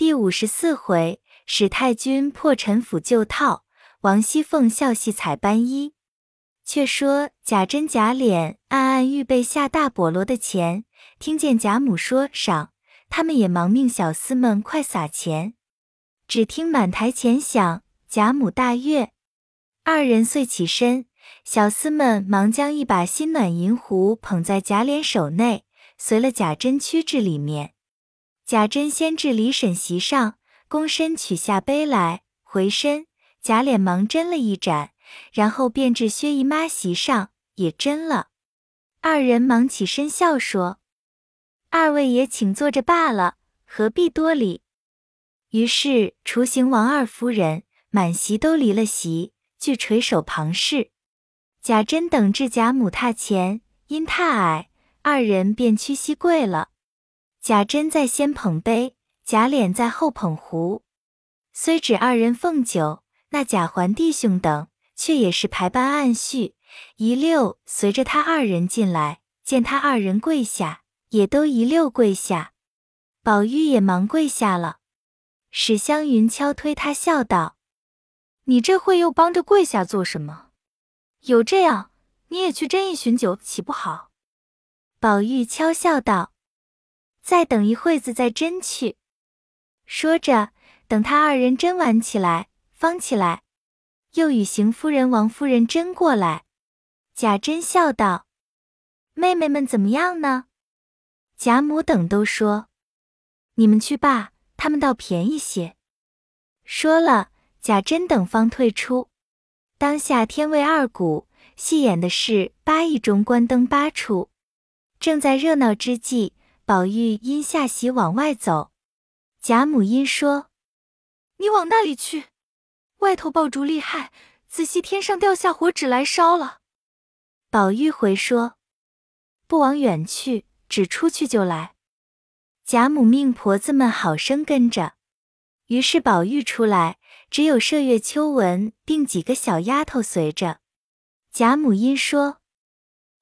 第五十四回，史太君破陈府旧套，王熙凤笑戏采斑衣。却说贾珍、贾琏暗暗预备下大菠萝的钱，听见贾母说赏，他们也忙命小厮们快撒钱。只听满台钱响，贾母大悦，二人遂起身，小厮们忙将一把新暖银壶捧在贾琏手内，随了贾珍趋至里面。贾珍先至李婶席上，躬身取下杯来，回身，贾琏忙斟了一盏。然后便至薛姨妈席上也斟了，二人忙起身笑说：“二位也请坐着罢了，何必多礼？”于是厨行王二夫人满席都离了席，俱垂手旁视。贾珍等至贾母榻前，因榻矮，二人便屈膝跪了。贾珍在先捧杯，贾琏在后捧壶。虽只二人奉酒，那贾环弟兄等。却也是排班按序，一溜随着他二人进来，见他二人跪下，也都一溜跪下。宝玉也忙跪下了。史湘云敲推他，笑道：“你这会又帮着跪下做什么？有这样，你也去斟一巡酒，岂不好？”宝玉悄笑道：“再等一会子再斟去。”说着，等他二人斟完起来，方起来。又与邢夫人、王夫人斟过来，贾珍笑道：“妹妹们怎么样呢？”贾母等都说：“你们去罢，他们倒便宜些。”说了，贾珍等方退出。当下天未二鼓，戏演的是八义中关灯八出，正在热闹之际，宝玉因下席往外走，贾母因说：“你往那里去？”外头爆竹厉害，仔细天上掉下火纸来烧了。宝玉回说：“不往远去，只出去就来。”贾母命婆子们好生跟着。于是宝玉出来，只有麝月、秋纹并几个小丫头随着。贾母因说：“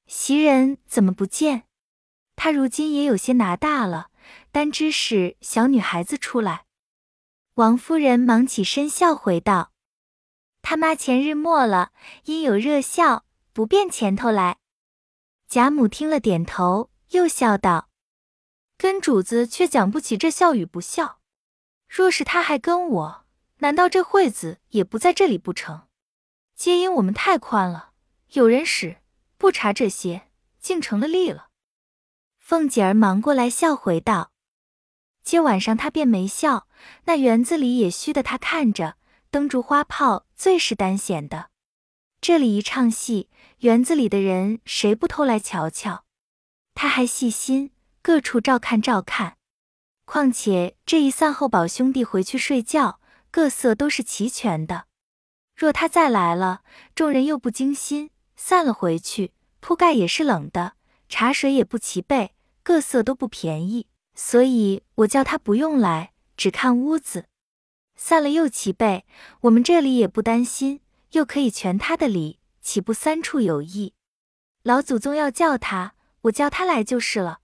袭人怎么不见？她如今也有些拿大了，单知是小女孩子出来。”王夫人忙起身笑回道：“他妈前日没了，因有热笑，不便前头来。”贾母听了点头，又笑道：“跟主子却讲不起这笑与不笑。若是他还跟我，难道这惠子也不在这里不成？皆因我们太宽了，有人使不查这些，竟成了例了。”凤姐儿忙过来笑回道。今晚上他便没笑，那园子里也虚的，他看着灯烛花炮最是单显的。这里一唱戏，园子里的人谁不偷来瞧瞧？他还细心，各处照看照看。况且这一散后，宝兄弟回去睡觉，各色都是齐全的。若他再来了，众人又不精心，散了回去，铺盖也是冷的，茶水也不齐备，各色都不便宜。所以我叫他不用来，只看屋子，散了又齐备。我们这里也不担心，又可以全他的礼，岂不三处有益？老祖宗要叫他，我叫他来就是了。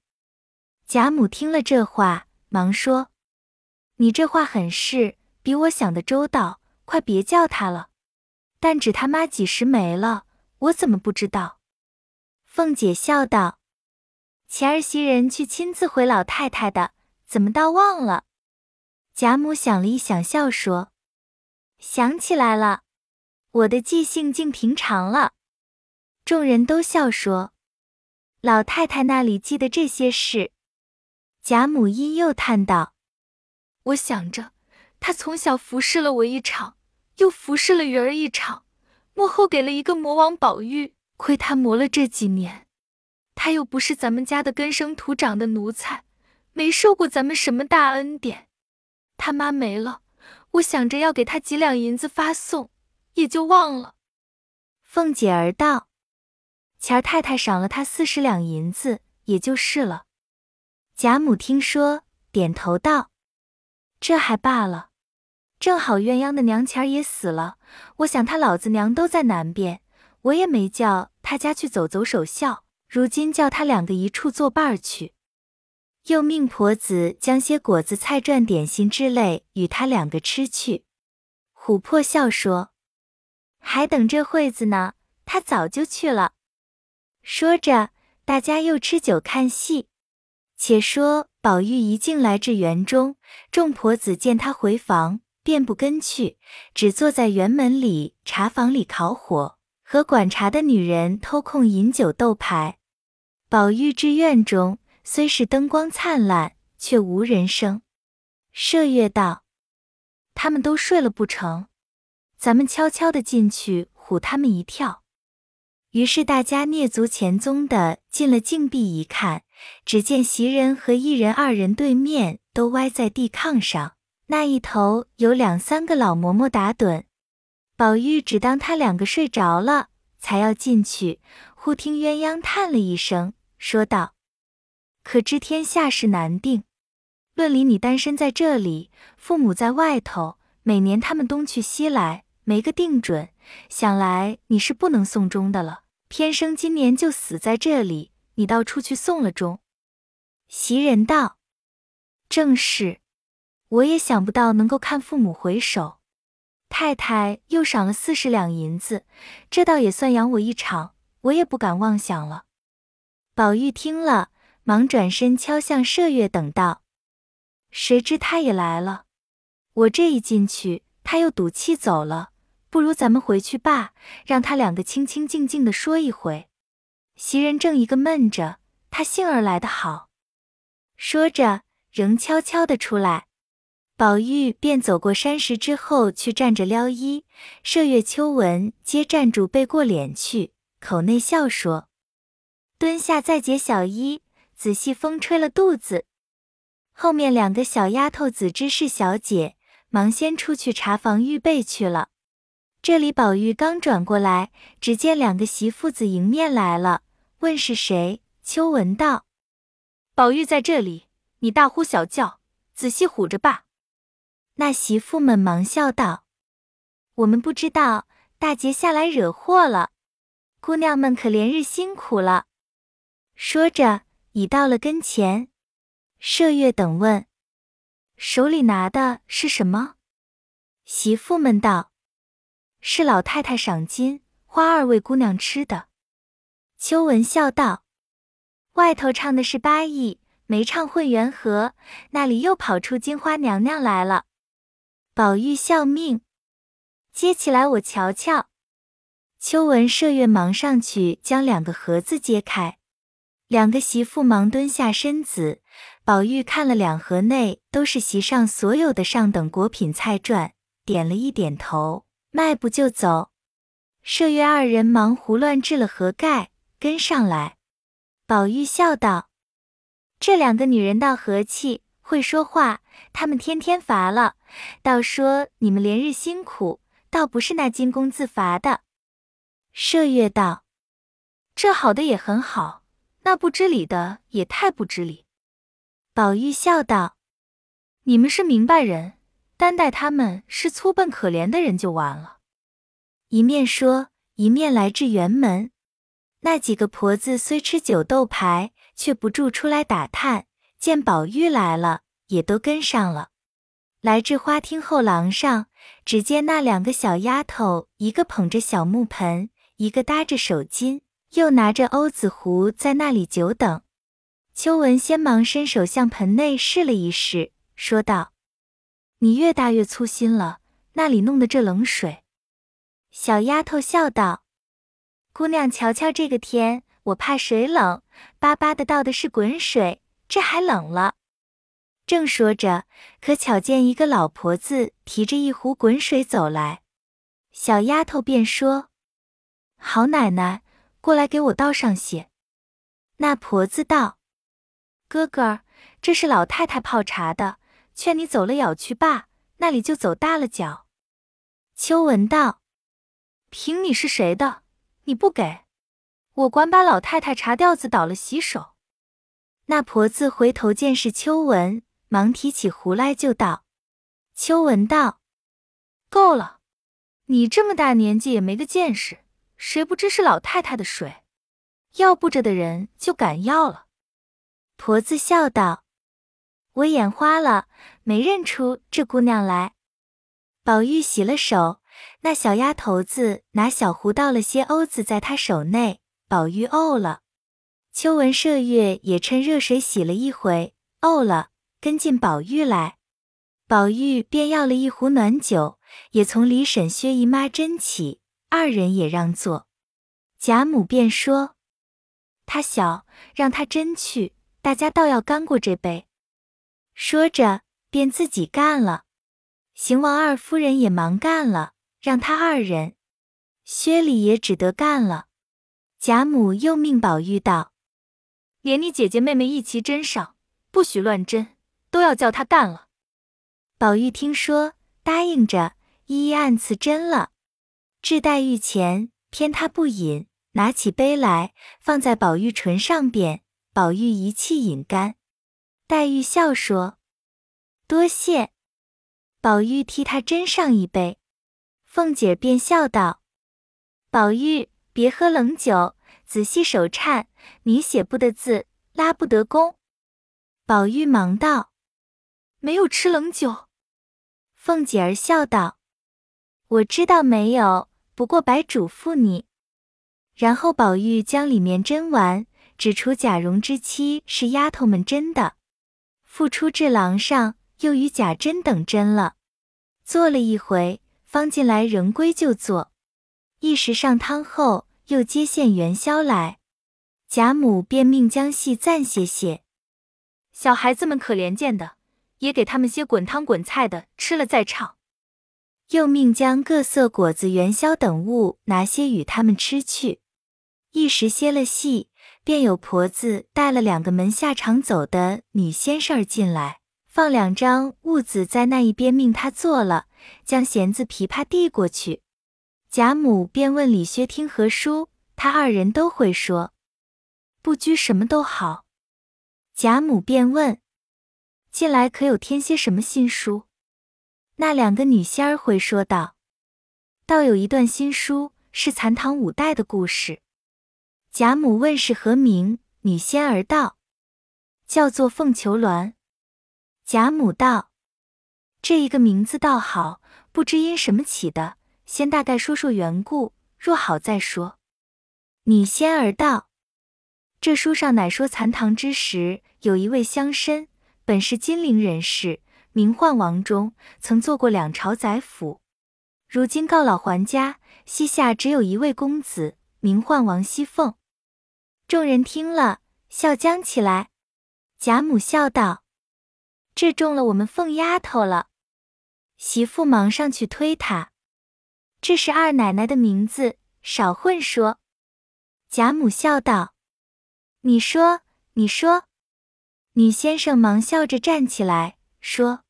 贾母听了这话，忙说：“你这话很是，比我想的周到，快别叫他了。但只他妈几时没了，我怎么不知道？”凤姐笑道。前儿袭人去亲自回老太太的，怎么倒忘了？贾母想了一想，笑说：“想起来了，我的记性竟平常了。”众人都笑说：“老太太那里记得这些事？”贾母因又叹道：“我想着，她从小服侍了我一场，又服侍了鱼儿一场，幕后给了一个魔王宝玉，亏她磨了这几年。”他又不是咱们家的根生土长的奴才，没受过咱们什么大恩典。他妈没了，我想着要给他几两银子发送，也就忘了。凤姐儿道：“钱儿太太赏了他四十两银子，也就是了。”贾母听说，点头道：“这还罢了。正好鸳鸯的娘钱儿也死了，我想他老子娘都在南边，我也没叫他家去走走守孝。”如今叫他两个一处作伴儿去。又命婆子将些果子、菜馔、点心之类与他两个吃去。琥珀笑说：“还等这会子呢，他早就去了。”说着，大家又吃酒看戏。且说宝玉一进来至园中，众婆子见他回房，便不跟去，只坐在园门里茶房里烤火，和管茶的女人偷空饮酒斗牌。宝玉至院中。虽是灯光灿烂，却无人声。麝月道：“他们都睡了不成？咱们悄悄的进去，唬他们一跳。”于是大家蹑足潜踪的进了禁闭，一看，只见袭人和一人、二人对面都歪在地炕上，那一头有两三个老嬷嬷打盹。宝玉只当他两个睡着了，才要进去，忽听鸳鸯叹了一声，说道。可知天下事难定，论理你单身在这里，父母在外头，每年他们东去西来，没个定准。想来你是不能送终的了，偏生今年就死在这里，你倒出去送了终。袭人道：“正是，我也想不到能够看父母回首。太太又赏了四十两银子，这倒也算养我一场，我也不敢妄想了。”宝玉听了。忙转身敲向麝月等道：“谁知他也来了？我这一进去，他又赌气走了。不如咱们回去罢，让他两个清清静静的说一回。”袭人正一个闷着，他幸儿来的好。说着，仍悄悄的出来。宝玉便走过山石之后去站着撩衣，麝月、秋纹皆站住背过脸去，口内笑说：“蹲下再解小衣。”仔细风吹了肚子，后面两个小丫头子知是小姐，忙先出去茶房预备去了。这里宝玉刚转过来，只见两个媳妇子迎面来了，问是谁。秋闻道：“宝玉在这里，你大呼小叫，仔细唬着罢。”那媳妇们忙笑道：“我们不知道，大姐下来惹祸了，姑娘们可连日辛苦了。”说着。已到了跟前，麝月等问：“手里拿的是什么？”媳妇们道：“是老太太赏金，花二位姑娘吃的。”秋文笑道：“外头唱的是八义，没唱混元和，那里又跑出金花娘娘来了。”宝玉笑命，接起来我瞧瞧。秋文、麝月忙上去将两个盒子揭开。两个媳妇忙蹲下身子，宝玉看了两盒内都是席上所有的上等果品菜馔，点了一点头，迈步就走。麝月二人忙胡乱置了盒盖，跟上来。宝玉笑道：“这两个女人倒和气，会说话。她们天天乏了，倒说你们连日辛苦，倒不是那金公自乏的。”麝月道：“这好的也很好。”那不知理的也太不知理。宝玉笑道：“你们是明白人，单待他们是粗笨可怜的人就完了。”一面说，一面来至园门。那几个婆子虽吃酒斗牌，却不住出来打探。见宝玉来了，也都跟上了。来至花厅后廊上，只见那两个小丫头，一个捧着小木盆，一个搭着手巾。又拿着欧子壶在那里久等，秋文先忙伸手向盆内试了一试，说道：“你越大越粗心了，那里弄的这冷水？”小丫头笑道：“姑娘瞧瞧这个天，我怕水冷，巴巴的倒的是滚水，这还冷了。”正说着，可巧见一个老婆子提着一壶滚水走来，小丫头便说：“好奶奶。”过来给我倒上些。那婆子道：“哥哥，这是老太太泡茶的，劝你走了舀去罢，那里就走大了脚。”秋文道：“凭你是谁的，你不给，我管把老太太茶吊子倒了洗手。”那婆子回头见是秋文，忙提起壶来就倒。秋文道：“够了，你这么大年纪也没个见识。”谁不知是老太太的水？要不着的人就敢要了。婆子笑道：“我眼花了，没认出这姑娘来。宝玉洗了手，那小丫头子拿小壶倒了些瓯子在她手内，宝玉呕了。秋文麝月也趁热水洗了一回，呕了，跟进宝玉来。宝玉便要了一壶暖酒，也从李婶、薛姨妈斟起，二人也让座。贾母便说：“他小，让他斟去，大家倒要干过这杯。”说着，便自己干了。邢王二夫人也忙干了，让他二人。薛礼也只得干了。贾母又命宝玉道。连你姐姐妹妹一齐斟上，不许乱斟，都要叫他干了。宝玉听说，答应着，一一按次斟了。置黛玉前，偏他不饮，拿起杯来，放在宝玉唇上边，宝玉一气饮干。黛玉笑说：“多谢。”宝玉替他斟上一杯。凤姐便笑道：“宝玉，别喝冷酒，仔细手颤。”你写不得字，拉不得弓。宝玉忙道：“没有吃冷酒。”凤姐儿笑道：“我知道没有，不过白嘱咐你。”然后宝玉将里面斟完，指出贾蓉之妻是丫头们斟的，复出至廊上，又与贾珍等斟了。坐了一回，方进来仍归就坐。一时上汤后，又接线元宵来。贾母便命将戏暂歇歇，小孩子们可怜见的，也给他们些滚汤滚菜的吃了再唱。又命将各色果子、元宵等物拿些与他们吃去。一时歇了戏，便有婆子带了两个门下常走的女先生进来，放两张物子在那一边，命他坐了，将弦子、琵琶递过去。贾母便问李薛听何书，他二人都会说。不拘什么都好，贾母便问：“近来可有添些什么新书？”那两个女仙儿回说道：“倒有一段新书，是残唐五代的故事。”贾母问是何名，女仙儿道：“叫做《凤求鸾》。”贾母道：“这一个名字倒好，不知因什么起的，先大概说说缘故，若好再说。”女仙儿道。这书上乃说残唐之时，有一位乡绅，本是金陵人士，名唤王忠，曾做过两朝宰辅。如今告老还家，膝下只有一位公子，名唤王熙凤。众人听了，笑将起来。贾母笑道：“这中了我们凤丫头了。”媳妇忙上去推他：“这是二奶奶的名字，少混说。”贾母笑道。你说，你说，女先生忙笑着站起来说：“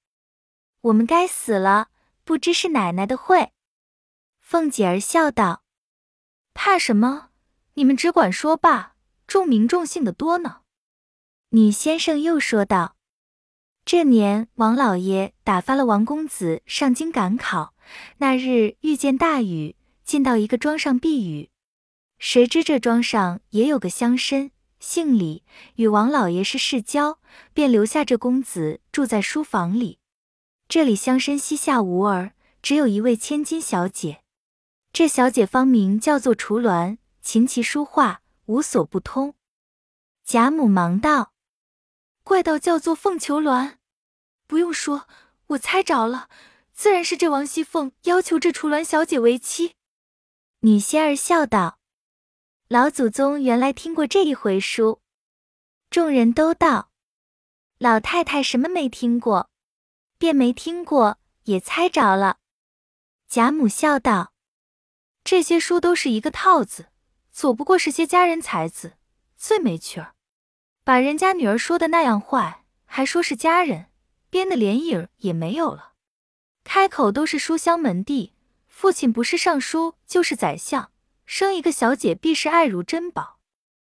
我们该死了，不知是奶奶的会。”凤姐儿笑道：“怕什么？你们只管说罢，重名重姓的多呢。”女先生又说道：“这年王老爷打发了王公子上京赶考，那日遇见大雨，进到一个庄上避雨，谁知这庄上也有个乡绅。”姓李，与王老爷是世交，便留下这公子住在书房里。这里乡绅膝下无儿，只有一位千金小姐。这小姐芳名叫做雏鸾，琴棋书画无所不通。贾母忙道：“怪道叫做凤求鸾，不用说，我猜着了，自然是这王熙凤要求这雏鸾小姐为妻。”女仙儿笑道。老祖宗原来听过这一回书，众人都道：“老太太什么没听过？便没听过，也猜着了。”贾母笑道：“这些书都是一个套子，左不过是些佳人才子，最没趣儿。把人家女儿说的那样坏，还说是佳人，编的连影儿也没有了。开口都是书香门第，父亲不是尚书就是宰相。”生一个小姐必是爱如珍宝，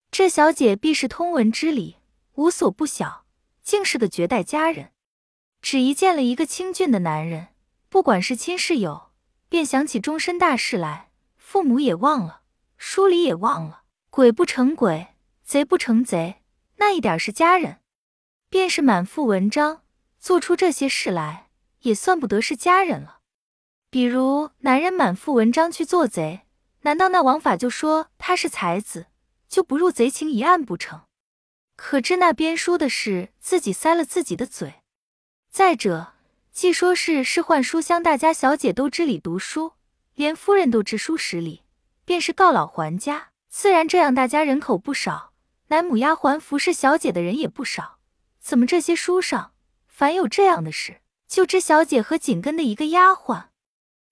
这小姐必是通文之理，无所不晓，竟是个绝代佳人。只一见了一个清俊的男人，不管是亲是友，便想起终身大事来，父母也忘了，书里也忘了，鬼不成鬼，贼不成贼，那一点是家人，便是满腹文章，做出这些事来，也算不得是家人了。比如男人满腹文章去做贼，难道那王法就说他是才子，就不入贼情一案不成？可知那编书的是自己塞了自己的嘴。再者，既说是仕宦书香大家小姐都知礼读书，连夫人都知书识礼，便是告老还家，自然这样大家人口不少，乃母丫鬟服侍小姐的人也不少。怎么这些书上凡有这样的事，就知小姐和紧跟的一个丫鬟？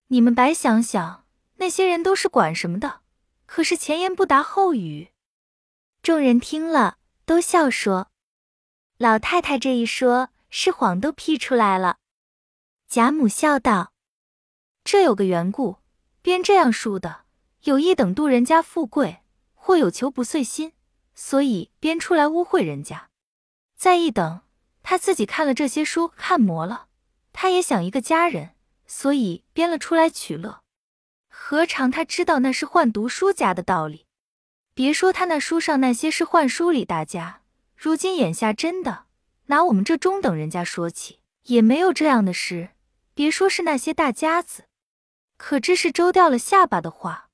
你们白想想，那些人都是管什么的？可是前言不搭后语。众人听了。都笑说：“老太太这一说，是谎都批出来了。”贾母笑道：“这有个缘故，编这样书的，有一等度人家富贵，或有求不遂心，所以编出来污秽人家；再一等，他自己看了这些书，看魔了，他也想一个家人，所以编了出来取乐。何尝他知道那是换读书家的道理？”别说他那书上那些是换书里大家，如今眼下真的拿我们这中等人家说起，也没有这样的事。别说是那些大家子，可这是周掉了下巴的话。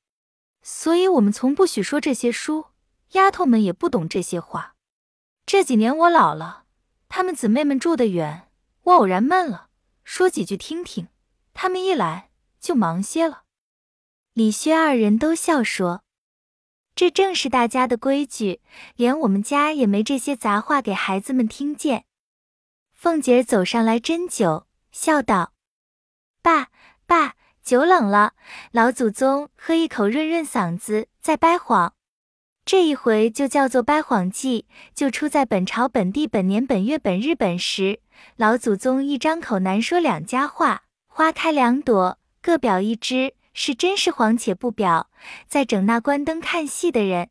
所以我们从不许说这些书，丫头们也不懂这些话。这几年我老了，她们姊妹们住得远，我偶然闷了，说几句听听，她们一来就忙些了。李薛二人都笑说。这正是大家的规矩，连我们家也没这些杂话给孩子们听见。凤姐走上来斟酒，笑道：“爸爸，酒冷了，老祖宗喝一口润润嗓子，再掰谎。这一回就叫做掰谎记，就出在本朝本地本年本月本日本时，老祖宗一张口难说两家话，花开两朵，各表一枝。”是真是谎且不表，在整那关灯看戏的人。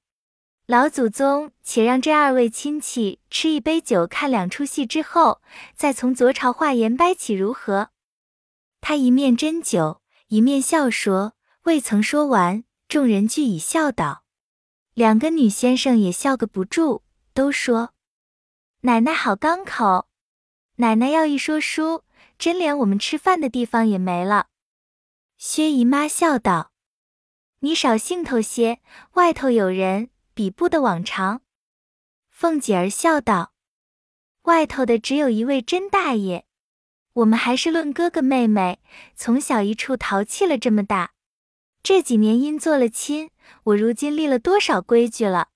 老祖宗且让这二位亲戚吃一杯酒，看两出戏之后，再从左朝话言掰起如何？他一面斟酒，一面笑说。未曾说完，众人俱已笑倒。两个女先生也笑个不住，都说：“奶奶好刚口，奶奶要一说书，真连我们吃饭的地方也没了。”薛姨妈笑道：“你少兴头些，外头有人，比不得往常。”凤姐儿笑道：“外头的只有一位甄大爷，我们还是论哥哥妹妹，从小一处淘气了这么大。这几年因做了亲，我如今立了多少规矩了，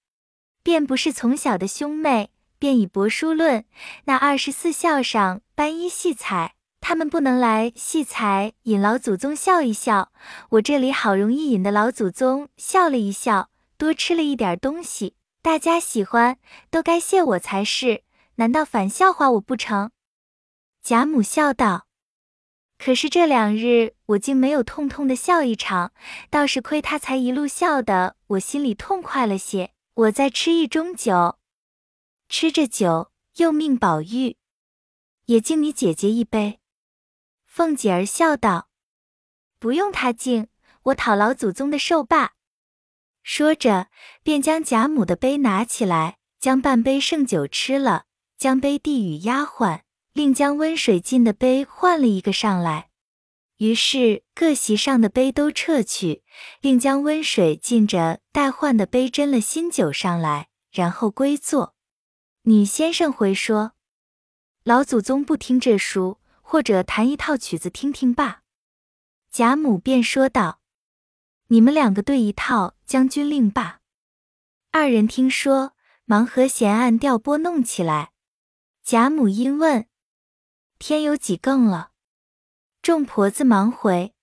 便不是从小的兄妹，便以帛书论，那二十四孝上班衣戏彩。”他们不能来戏才引老祖宗笑一笑，我这里好容易引得老祖宗笑了一笑，多吃了一点东西，大家喜欢，都该谢我才是，难道反笑话我不成？贾母笑道：“可是这两日我竟没有痛痛的笑一场，倒是亏他才一路笑的，我心里痛快了些。我再吃一盅酒，吃着酒又命宝玉，也敬你姐姐一杯。”凤姐儿笑道：“不用他敬，我讨老祖宗的寿罢。”说着，便将贾母的杯拿起来，将半杯剩酒吃了，将杯递与丫鬟，另将温水浸的杯换了一个上来。于是各席上的杯都撤去，另将温水浸着待换的杯斟了新酒上来，然后归坐。女先生回说：“老祖宗不听这书。”或者弹一套曲子听听罢。贾母便说道：“你们两个对一套《将军令》罢。”二人听说，忙和弦按调拨弄起来。贾母因问：“天有几更了？”众婆子忙回：“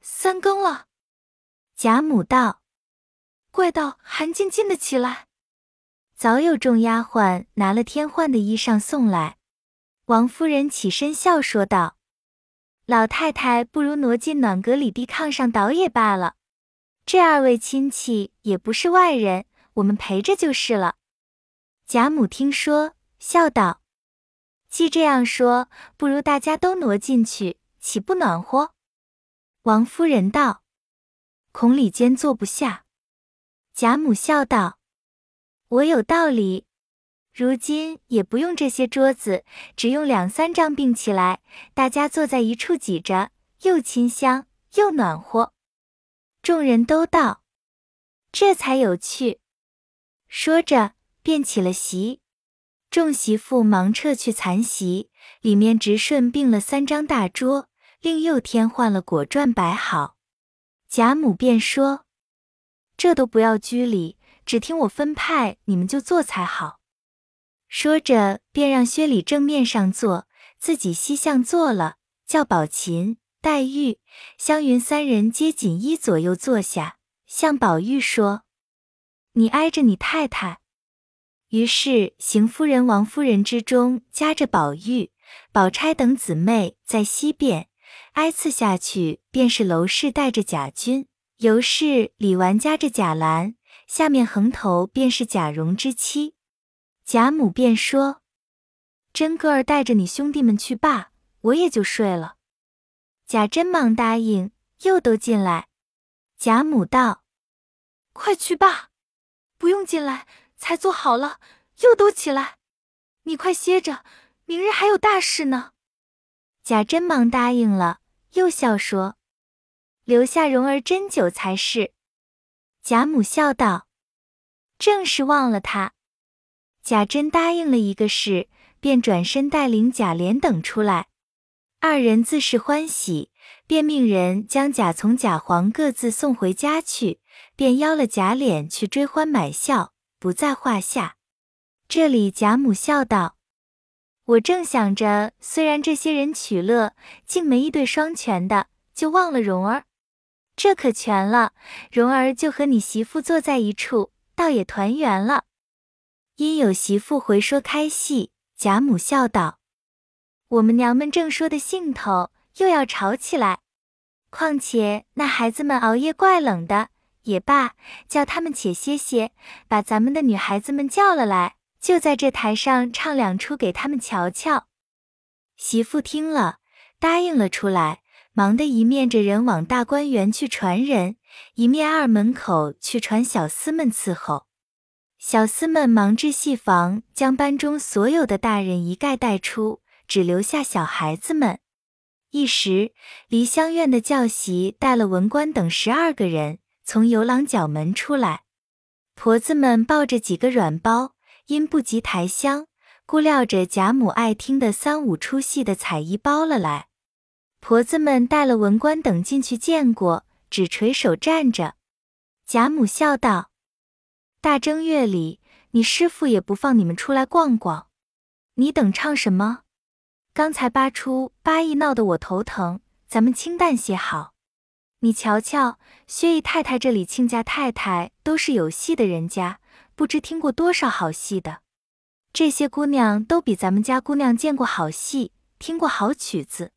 三更了。”贾母道：“怪道寒静静的起来。”早有众丫鬟拿了天换的衣裳送来。王夫人起身笑说道：“老太太不如挪进暖阁里地炕上倒也罢了。这二位亲戚也不是外人，我们陪着就是了。”贾母听说，笑道：“既这样说，不如大家都挪进去，岂不暖和？”王夫人道：“孔里间坐不下。”贾母笑道：“我有道理。”如今也不用这些桌子，只用两三张并起来，大家坐在一处挤着，又清香又暖和。众人都道：“这才有趣。”说着，便起了席。众媳妇忙撤去残席，里面直顺并了三张大桌，另又添换了果馔摆好。贾母便说：“这都不要拘礼，只听我分派，你们就做才好。”说着，便让薛礼正面上坐，自己西向坐了，叫宝琴、黛玉、湘云三人皆紧依左右坐下，向宝玉说：“你挨着你太太。”于是邢夫人、王夫人之中夹着宝玉、宝钗等姊妹在西边，挨次下去便是娄氏带着贾君，尤氏、李纨夹着贾兰，下面横头便是贾蓉之妻。贾母便说：“真哥儿带着你兄弟们去罢，我也就睡了。”贾珍忙答应，又都进来。贾母道：“快去罢，不用进来，才做好了，又都起来。你快歇着，明日还有大事呢。”贾珍忙答应了，又笑说：“留下蓉儿斟酒才是。”贾母笑道：“正是忘了他。”贾珍答应了一个事，便转身带领贾琏等出来。二人自是欢喜，便命人将贾从、贾黄各自送回家去，便邀了贾琏去追欢买笑，不在话下。这里贾母笑道：“我正想着，虽然这些人取乐，竟没一对双全的，就忘了蓉儿。这可全了，蓉儿就和你媳妇坐在一处，倒也团圆了。”因有媳妇回说开戏，贾母笑道：“我们娘们正说的兴头，又要吵起来。况且那孩子们熬夜怪冷的，也罢，叫他们且歇歇，把咱们的女孩子们叫了来，就在这台上唱两出给他们瞧瞧。”媳妇听了，答应了出来，忙得一面着人往大观园去传人，一面二门口去传小厮们伺候。小厮们忙至戏房，将班中所有的大人一概带出，只留下小孩子们。一时，梨香院的教习带了文官等十二个人从游廊角门出来，婆子们抱着几个软包，因不及抬箱，故料着贾母爱听的三五出戏的彩衣包了来。婆子们带了文官等进去见过，只垂手站着。贾母笑道。大正月里，你师傅也不放你们出来逛逛，你等唱什么？刚才八出八义闹得我头疼，咱们清淡些好。你瞧瞧，薛姨太太这里亲家太太都是有戏的人家，不知听过多少好戏的。这些姑娘都比咱们家姑娘见过好戏，听过好曲子。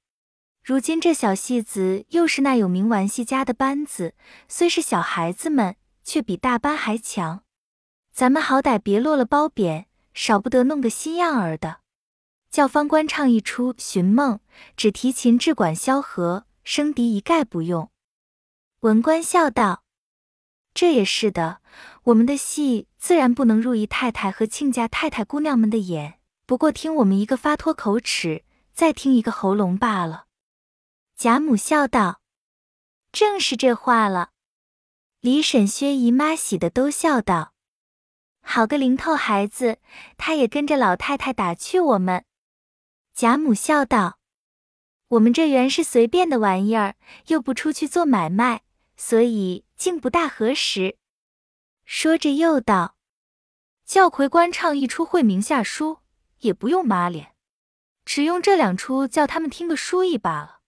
如今这小戏子又是那有名玩戏家的班子，虽是小孩子们，却比大班还强。咱们好歹别落了褒贬，少不得弄个新样儿的。叫方官唱一出《寻梦》，只提琴只管萧何，声笛一概不用。文官笑道：“这也是的，我们的戏自然不能入姨太太和亲家太太姑娘们的眼，不过听我们一个发脱口齿，再听一个喉咙罢了。”贾母笑道：“正是这话了。”李婶、薛姨妈喜的都笑道。好个零头孩子，他也跟着老太太打趣我们。贾母笑道：“我们这原是随便的玩意儿，又不出去做买卖，所以竟不大合时。”说着又道：“叫魁官唱一出会名下书，也不用抹脸，只用这两出叫他们听个书意罢了。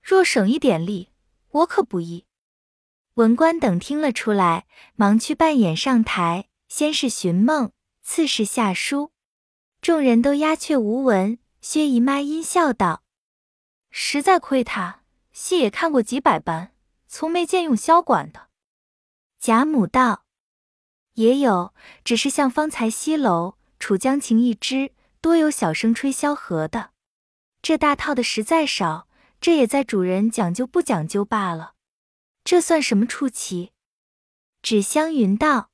若省一点力，我可不依。”文官等听了出来，忙去扮演上台。先是寻梦，次是下书，众人都鸦雀无闻。薛姨妈阴笑道：“实在亏他，戏也看过几百班，从没见用箫管的。”贾母道：“也有，只是像方才西楼楚江琴一支，多有小生吹箫和的。这大套的实在少，这也在主人讲究不讲究罢了。这算什么出奇？”纸香云道。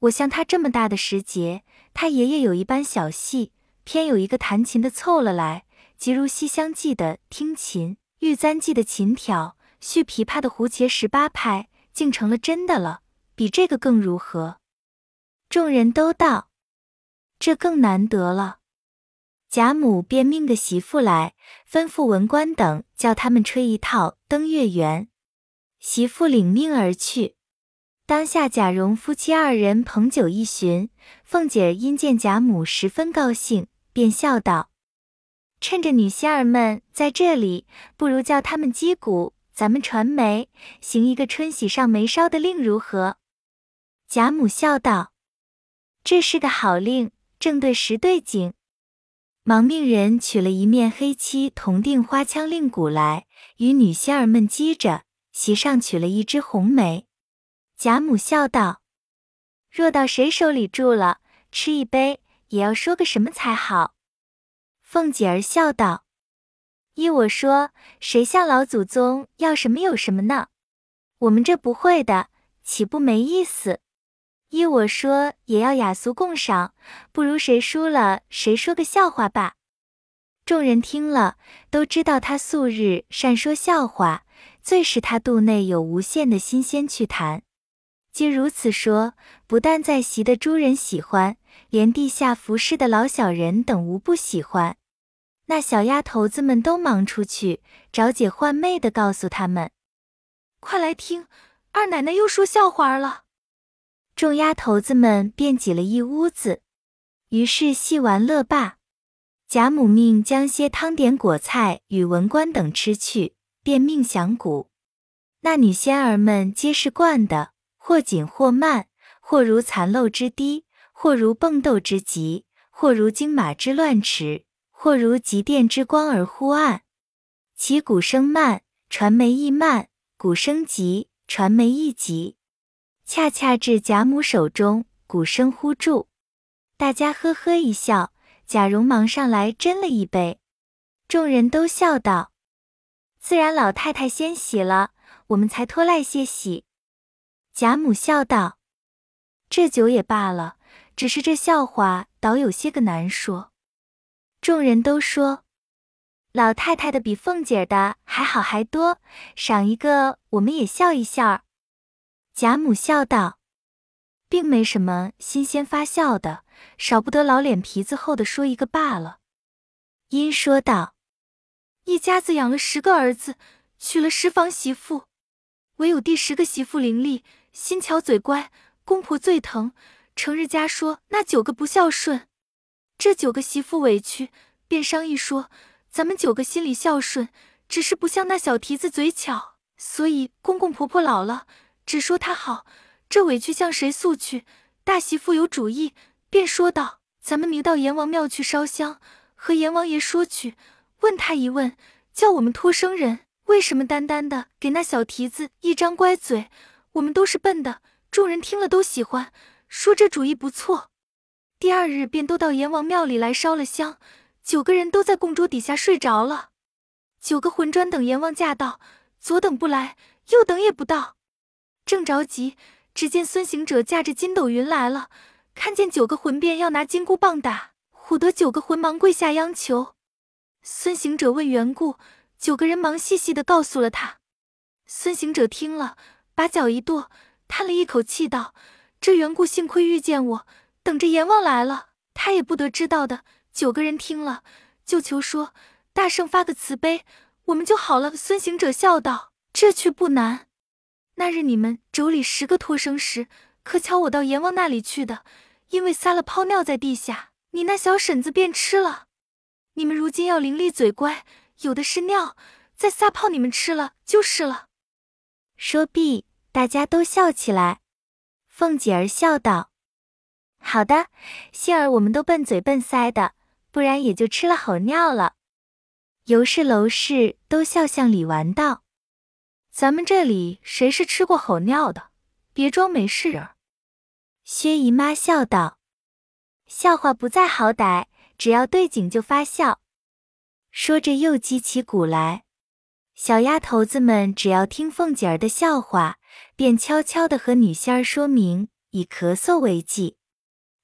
我像他这么大的时节，他爷爷有一班小戏，偏有一个弹琴的凑了来，即如《西厢记》的听琴，《玉簪记》的琴挑，续琵琶的胡茄十八拍，竟成了真的了，比这个更如何？众人都道：“这更难得了。”贾母便命个媳妇来，吩咐文官等叫他们吹一套《登月圆》。媳妇领命而去。当下贾蓉夫妻二人捧酒一巡，凤姐因见贾母十分高兴，便笑道：“趁着女仙儿们在这里，不如叫他们击鼓，咱们传媒，行一个春喜上眉梢的令，如何？”贾母笑道：“这是个好令，正对时对景。”忙命人取了一面黑漆铜锭花枪令鼓来，与女仙儿们击着，席上取了一枝红梅。贾母笑道：“若到谁手里住了，吃一杯，也要说个什么才好。”凤姐儿笑道：“依我说，谁向老祖宗要什么有什么呢？我们这不会的，岂不没意思？依我说，也要雅俗共赏，不如谁输了，谁说个笑话吧。”众人听了，都知道他素日善说笑话，最是他肚内有无限的新鲜趣谈。既如此说，不但在席的诸人喜欢，连地下服侍的老小人等无不喜欢。那小丫头子们都忙出去找姐唤妹的，告诉他们：“快来听，二奶奶又说笑话了。”众丫头子们便挤了一屋子，于是戏完乐罢。贾母命将些汤点果菜与文官等吃去，便命响鼓。那女仙儿们皆是惯的，或紧或慢，或如蚕漏之滴，或如蹦斗之急，或如惊马之乱驰，或如急电之光而忽暗。其鼓声慢，传媒亦慢；鼓声急，传媒亦急。恰恰至贾母手中，鼓声忽住，大家呵呵一笑。贾蓉忙上来斟了一杯，众人都笑道：“自然老太太先洗了，我们才拖赖些洗。”贾母笑道：“这酒也罢了，只是这笑话倒有些个难说。”众人都说：“老太太的比凤姐的还好还多，赏一个我们也笑一笑。”贾母笑道。并没什么新鲜发笑的，少不得老脸皮子厚的说一个罢了。因说道：“一家子养了十个儿子，娶了十房媳妇，唯有第十个媳妇伶俐、心巧、嘴乖，公婆最疼。成日家说那九个不孝顺，这九个媳妇委屈，便商议说：咱们九个心里孝顺，只是不像那小蹄子嘴巧，所以公公婆婆老了，只说他好。”这委屈向谁诉去？大媳妇有主意，便说道：“咱们明到阎王庙去烧香，和阎王爷说去，问他一问，叫我们托生人为什么单单的给那小蹄子一张乖嘴？我们都是笨的。”众人听了都喜欢，说这主意不错。第二日便都到阎王庙里来烧了香，九个人都在供桌底下睡着了。九个魂砖等阎王驾到，左等不来，右等也不到，正着急。只见孙行者驾着筋斗云来了，看见九个魂便要拿金箍棒打，唬得九个魂忙跪下央求。孙行者问缘故，九个人忙细细的告诉了他。孙行者听了，把脚一跺，叹了一口气道：“这缘故幸亏遇见我，等着阎王来了，他也不得知道的。”九个人听了，就求说：“大圣发个慈悲，我们就好了。”孙行者笑道：“这却不难。”那日你们妯娌十个托生时，可巧我到阎王那里去的，因为撒了泡尿在地下，你那小婶子便吃了。你们如今要伶俐嘴乖，有的是尿，再撒泡你们吃了就是了。说毕，大家都笑起来。凤姐儿笑道：“好的，幸儿我们都笨嘴笨腮的，不然也就吃了吼尿了。”尤氏、娄氏都笑向李纨道。咱们这里谁是吃过吼尿的？别装没事。薛姨妈笑道：“笑话不在好歹，只要对景就发笑。”说着又击起鼓来。小丫头子们只要听凤姐儿的笑话，便悄悄的和女仙儿说明，以咳嗽为忌。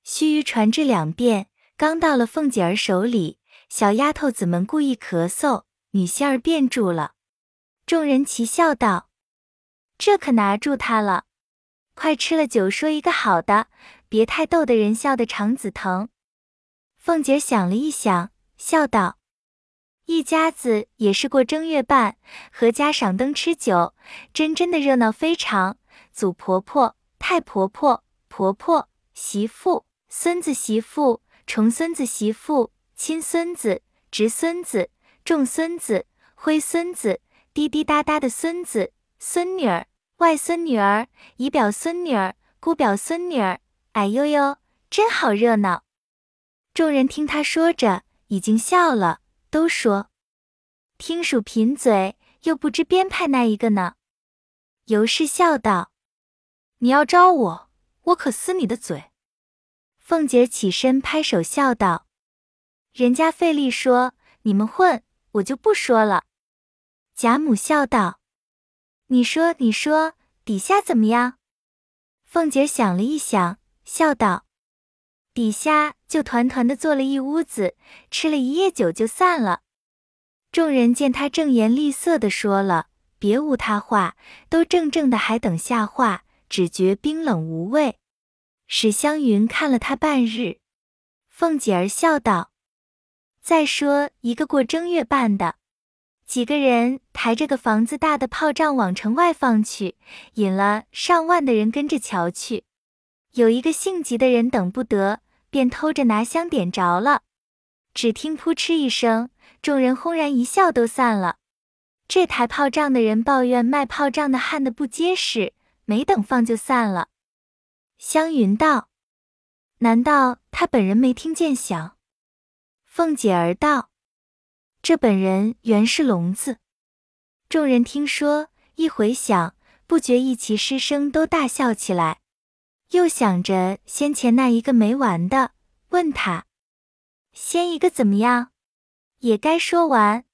须臾传至两遍，刚到了凤姐儿手里，小丫头子们故意咳嗽，女仙儿便住了。众人齐笑道：“这可拿住他了！快吃了酒，说一个好的，别太逗得人笑得肠子疼。”凤姐想了一想，笑道：“一家子也是过正月半，阖家赏灯吃酒，真真的热闹非常。祖婆婆、太婆婆、婆婆、媳妇。”孙子媳妇、重孙子媳妇、亲孙子、侄孙子、重孙子、灰孙子、滴滴答答的孙子、孙女儿、外孙女儿、姨表孙女儿、姑表孙女儿，哎呦呦，真好热闹！众人听他说着，已经笑了，都说：“听属贫嘴，又不知编排那一个呢。”尤氏笑道：“你要招我，我可撕你的嘴。”凤姐起身拍手笑道：“人家费力说，你们混，我就不说了。”贾母笑道：“你说，你说，底下怎么样？”凤姐想了一想，笑道：“底下就团团的坐了一屋子，吃了一夜酒就散了。”众人见他正言厉色的说了，别无他话，都怔怔的还等下话，只觉冰冷无味。史湘云看了他半日，凤姐儿笑道：“再说一个过正月办的，几个人抬着个房子大的炮仗往城外放去，引了上万的人跟着瞧去。有一个性急的人等不得，便偷着拿香点着了。只听扑哧一声，众人轰然一笑，都散了。这抬炮仗的人抱怨卖炮仗的焊的不结实，没等放就散了。”湘云道：“难道他本人没听见响？”凤姐儿道：“这本人原是聋子。”众人听说，一回想，不觉一齐失声都大笑起来。又想着先前那一个没完的，问他：“先一个怎么样？”也该说完。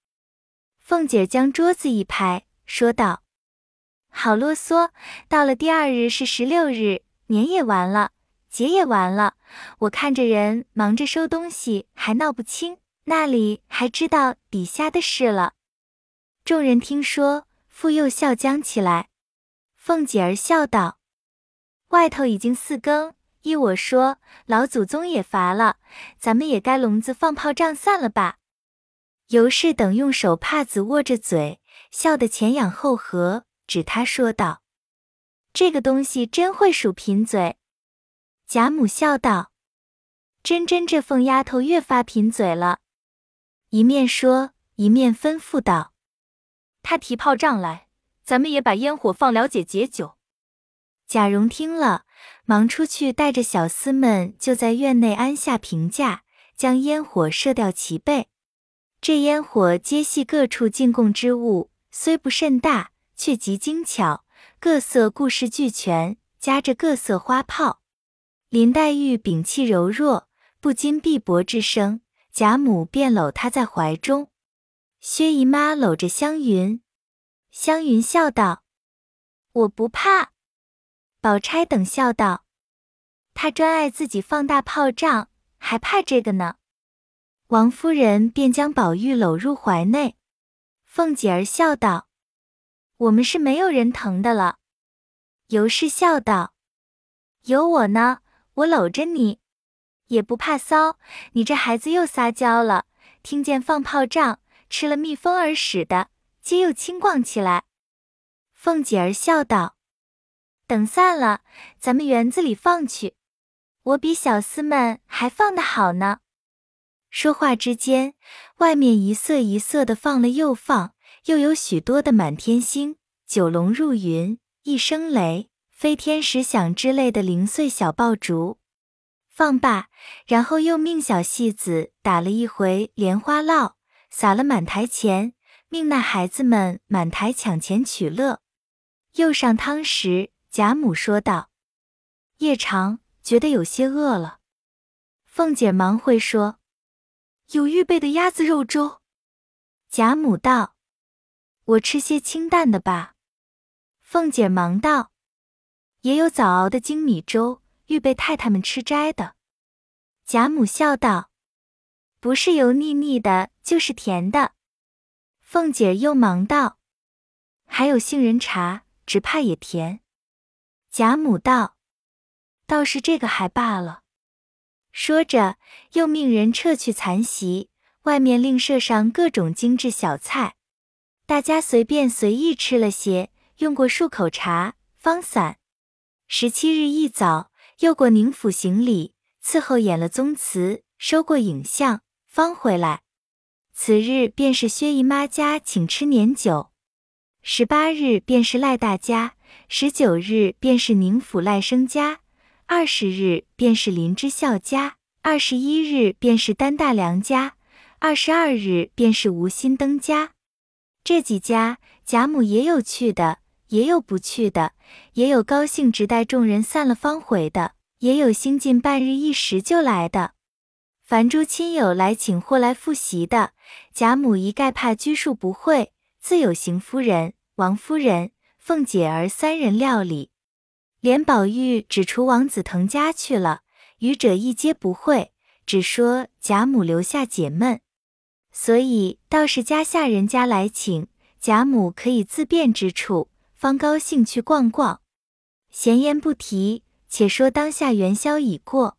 凤姐将桌子一拍，说道：“好啰嗦！到了第二日是十六日。”年也完了，节也完了，我看着人忙着收东西，还闹不清，那里还知道底下的事了。众人听说，复又笑僵起来。凤姐儿笑道：“外头已经四更，依我说，老祖宗也乏了，咱们也该笼子放炮仗散了吧。”尤氏等用手帕子握着嘴，笑得前仰后合，指他说道。这个东西真会数贫嘴，贾母笑道：“真真这凤丫头越发贫嘴了。”一面说，一面吩咐道：“他提炮仗来，咱们也把烟火放了解解酒。”贾蓉听了，忙出去带着小厮们，就在院内安下平架，将烟火射掉齐备。这烟火皆系各处进贡之物，虽不甚大，却极精巧。各色故事俱全，夹着各色花炮。林黛玉屏气柔弱，不禁碧薄之声。贾母便搂她在怀中，薛姨妈搂着湘云，湘云笑道：“我不怕。”宝钗等笑道：“她专爱自己放大炮仗，还怕这个呢？”王夫人便将宝玉搂入怀内。凤姐儿笑道。我们是没有人疼的了。尤氏笑道：“有我呢，我搂着你，也不怕骚。你这孩子又撒娇了，听见放炮仗，吃了蜜蜂儿使的，皆又轻逛起来。”凤姐儿笑道：“等散了，咱们园子里放去，我比小厮们还放得好呢。”说话之间，外面一色一色的放了又放。又有许多的满天星、九龙入云、一声雷、飞天石响之类的零碎小爆竹，放罢，然后又命小戏子打了一回莲花烙，撒了满台钱，命那孩子们满台抢钱取乐。又上汤时，贾母说道：“夜长，觉得有些饿了。”凤姐忙会说：“有预备的鸭子肉粥。”贾母道。我吃些清淡的吧。凤姐忙道：“也有早熬的精米粥，预备太太们吃斋的。贾母笑道：“不是油腻腻的，就是甜的。”凤姐又忙道：“还有杏仁茶，只怕也甜。”贾母道：“倒是这个还罢了。”说着，又命人撤去残席，外面另设上各种精致小菜，大家随便随意吃了些，用过漱口茶，方散。十七日一早，又过宁府行礼，伺候演了宗祠，收过影像，方回来。此日便是薛姨妈家请吃年酒，十八日便是赖大家，十九日便是宁府赖生家，二十日便是林之孝家，二十一日便是丹大良家，二十二日便是吴心登家。这几家贾母也有去的，也有不去的，也有高兴直待众人散了方回的，也有兴尽半日一时就来的。凡诸亲友来请或来复习的，贾母一概怕拘束不会，自有邢夫人、王夫人、凤姐儿三人料理。连宝玉只除王子腾家去了，余者一皆不会，只说贾母留下解闷。所以倒是家下人家来请，贾母可以自便之处，方高兴去逛逛。闲言不提，且说当下元宵已过。